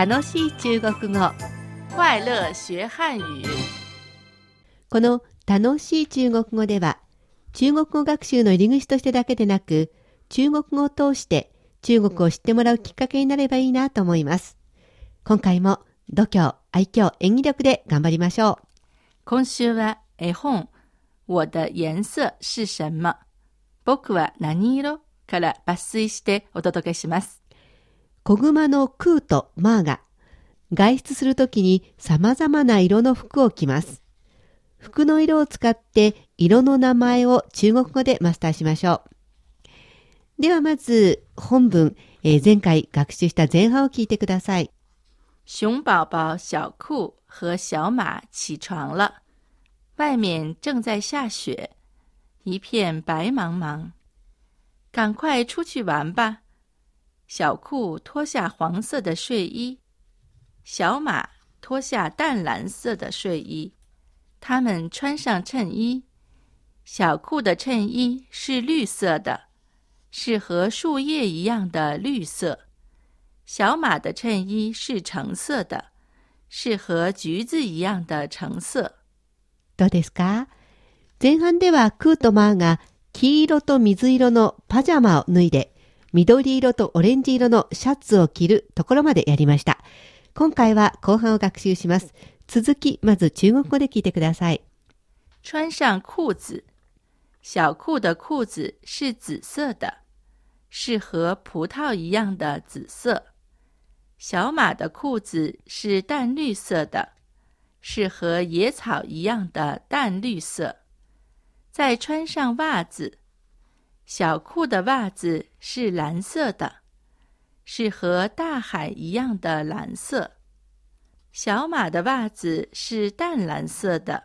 楽しい中国語快乐学汉语。この楽しい中国語では中国語学習の入り口としてだけでなく中国語を通して中国を知ってもらうきっかけになればいいなと思います。今回も度胸、愛嬌、演技力で頑張りましょう。今週は絵本我的颜色是什么？僕は何色？から抜粋してお届けします。小熊のクーとマーが外出するときに様々な色の服を着ます。服の色を使って色の名前を中国語でマスターしましょう。ではまず本文、えー前回学習した前半を聞いてください。熊宝宝小酷和小马起床了，外面正在下雪，一片白茫茫。赶快出去玩吧！小酷脱下黄色的睡衣，小马脱下淡蓝色的睡衣。他们穿上衬衣，小酷的衬衣是绿色的，是和树叶一样的绿色。小马的衬衣是橙色的，是和橘子一样的橙色。どうですか前半ではクーとマーが黄色と水色のパジャマを脱いで 緑色とオレンジ色のシャツを着るところまでやりました。今回は後半を学習します。続き、まず中国語で聞いてください。穿上裤子，小酷的裤子是紫色的，是和葡萄一样的紫色。小马的裤子是淡绿色的，是和野草一样的淡绿色。再穿上袜子，小酷的袜子是蓝色的，是和大海一样的蓝色。小马的袜子是淡蓝色的，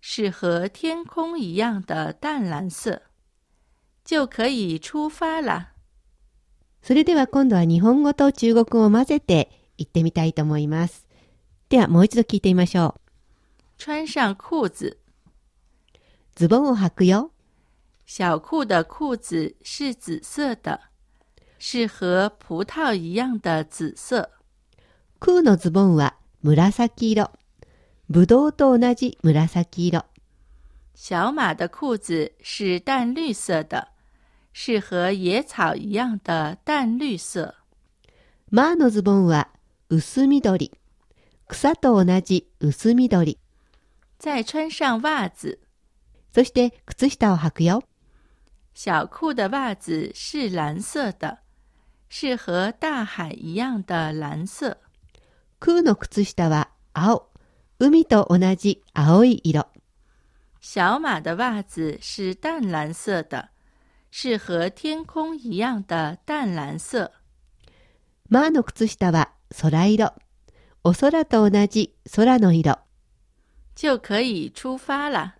是和天空一样的淡蓝色。就可以出发了。それでは今度は日本語と中国語を混ぜて言ってみたいと思います。ではもう一度聞いてみましょう。穿上裤子，ズボンを履くよ。小酷的裤子是紫色的，是和葡萄一样的紫色。クーのズボンは紫色。ぶどうと同じ紫色。小马的裤子是淡绿色的，是和野草一样的淡绿色。マーのズボンは薄緑。草と同じ薄緑。再穿上袜子，そして靴下を履くよ。小酷的袜子是蓝色的，是和大海一样的蓝色。クーの靴下は青。海と同じ青い色。小马的袜子是淡蓝色的，是和天空一样的淡蓝色。マーの靴下は空色。お空と同じ空の色。就可以出发了。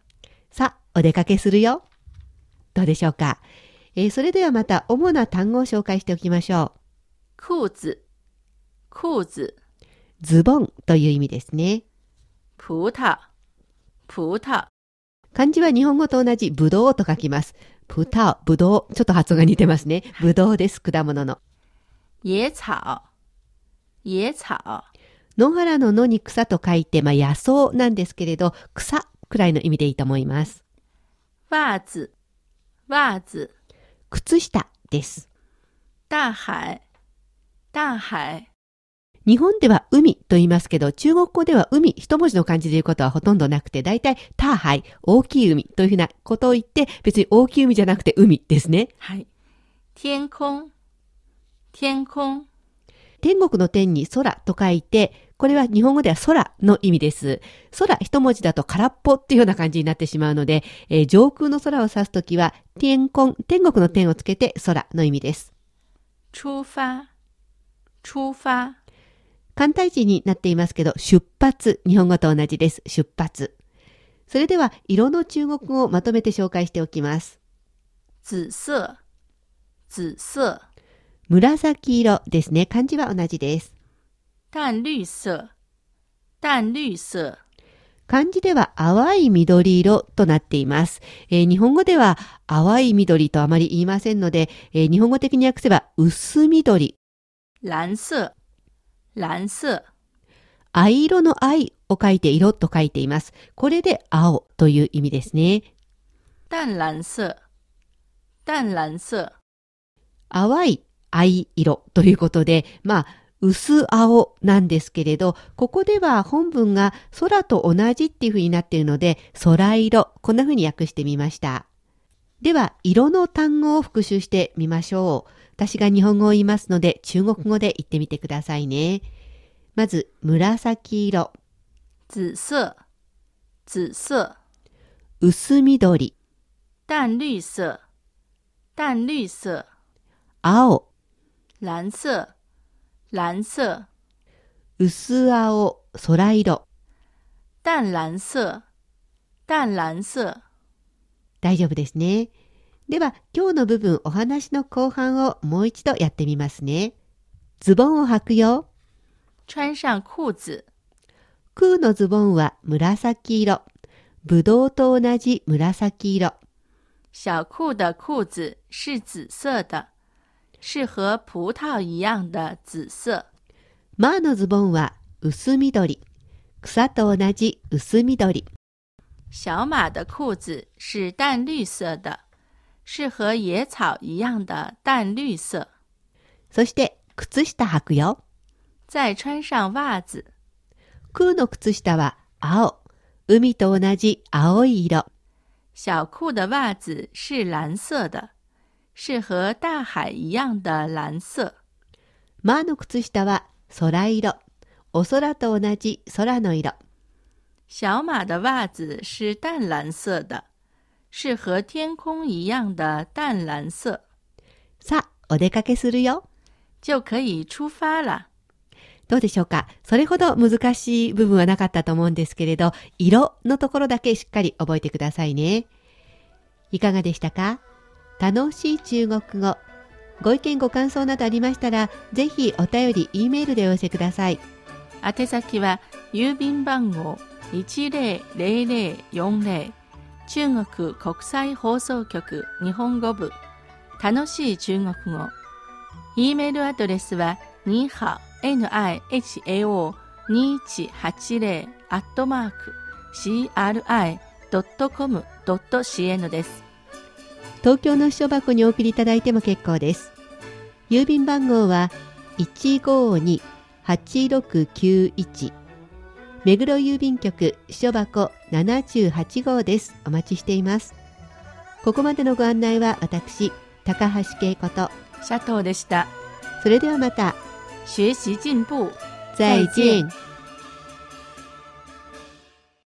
さあ、お出かけするよ。どうでしょうか、えーそれではまた主な単語を紹介しておきましょ裤子，裤子，う。ズボンという意味ですね。葡萄，葡萄，漢字は日本語と同じブドウと書きます。プタウ、ブドウ。ちょっと発音が似てますね。ブドウです。果物の。野草，野草，野原の野に草と書いて、まあ野草なんですけれど、草くらいの意味でいいと思います。袜子，袜子，靴下です。大海，大海，日本では海と言いますけど、中国語では海、一文字の漢字で言うことはほとんどなくて、大体、大海、大きい海というふうなことを言って、別に大きい海じゃなくて海ですね。はい。天空，天空，天国の天に空と書いて、これは日本語では空の意味です。空一文字だと空っぽっていうような感じになってしまうので、えー上空の空を指すときは、天空、天国の天をつけて空の意味です。出发，出发，簡体字になっていますけど、出発、日本語と同じです。出発。それでは、色の中国語をまとめて紹介しておきます。紫色，紫色，紫色ですね。漢字は同じです。淡绿色，淡绿色，漢字では淡い緑色となっています。えー日本語では淡い緑とあまり言いませんので、えー日本語的に訳せば薄緑。蓝色，蓝色、藍色の藍を書いて色と書いています。これで青という意味ですね。淡蓝色、淡蓝色、淡い藍色ということで、まあ、薄青なんですけれど、ここでは本文が空と同じっていう風になっているので、空色、こんな風に訳してみました。では、色の単語を復習してみましょう。私が日本語を言いますので、中国語で言ってみてくださいね。まず、紫色、紫色、紫色、薄緑、淡绿色、淡绿色、青、蓝色、蓝色、薄青、空色。淡蓝色、淡蓝色。大丈夫ですね。では、今日の部分、お話の後半をもう一度やってみますね。ズボンを履くよ。穿上裤子。空のズボンは紫色。ぶどうと同じ紫色。小裤的裤子是紫色的，是和葡萄一样的紫色。マーのズボンは薄緑。草と同じ薄緑。小马的裤子是淡绿色的，是和野草一样的淡绿色。そして、靴下履くよ。再穿上袜子。空の靴下は青。海と同じ青い色。小裤的袜子是蓝色的，是和大海一样的蓝色。マーの靴下は空色。お空と同じ空の色。小马的袜子是淡蓝色的，是和天空一样的淡蓝色。さあ、お出かけするよ。就可以出发了。どうでしょうか？それほど難しい部分はなかったと思うんですけれど、色のところだけしっかり覚えてくださいね。いかがでしたか？楽しい中国語。ご意見ご感想などありましたら、ぜひお便り、E メールでお寄せください。宛先は郵便番号100040中国国際放送局日本語部楽しい中国語 E メールアドレスはには nihao2180 アットマーク cri.com.cn です。東京の書箱にお送りいただいても結構です。郵便番号は152-8691目黒郵便局書箱78号です。お待ちしています。ここまでのご案内は私、高橋恵子と、シャトーでした。それではまた、学習進步。再見。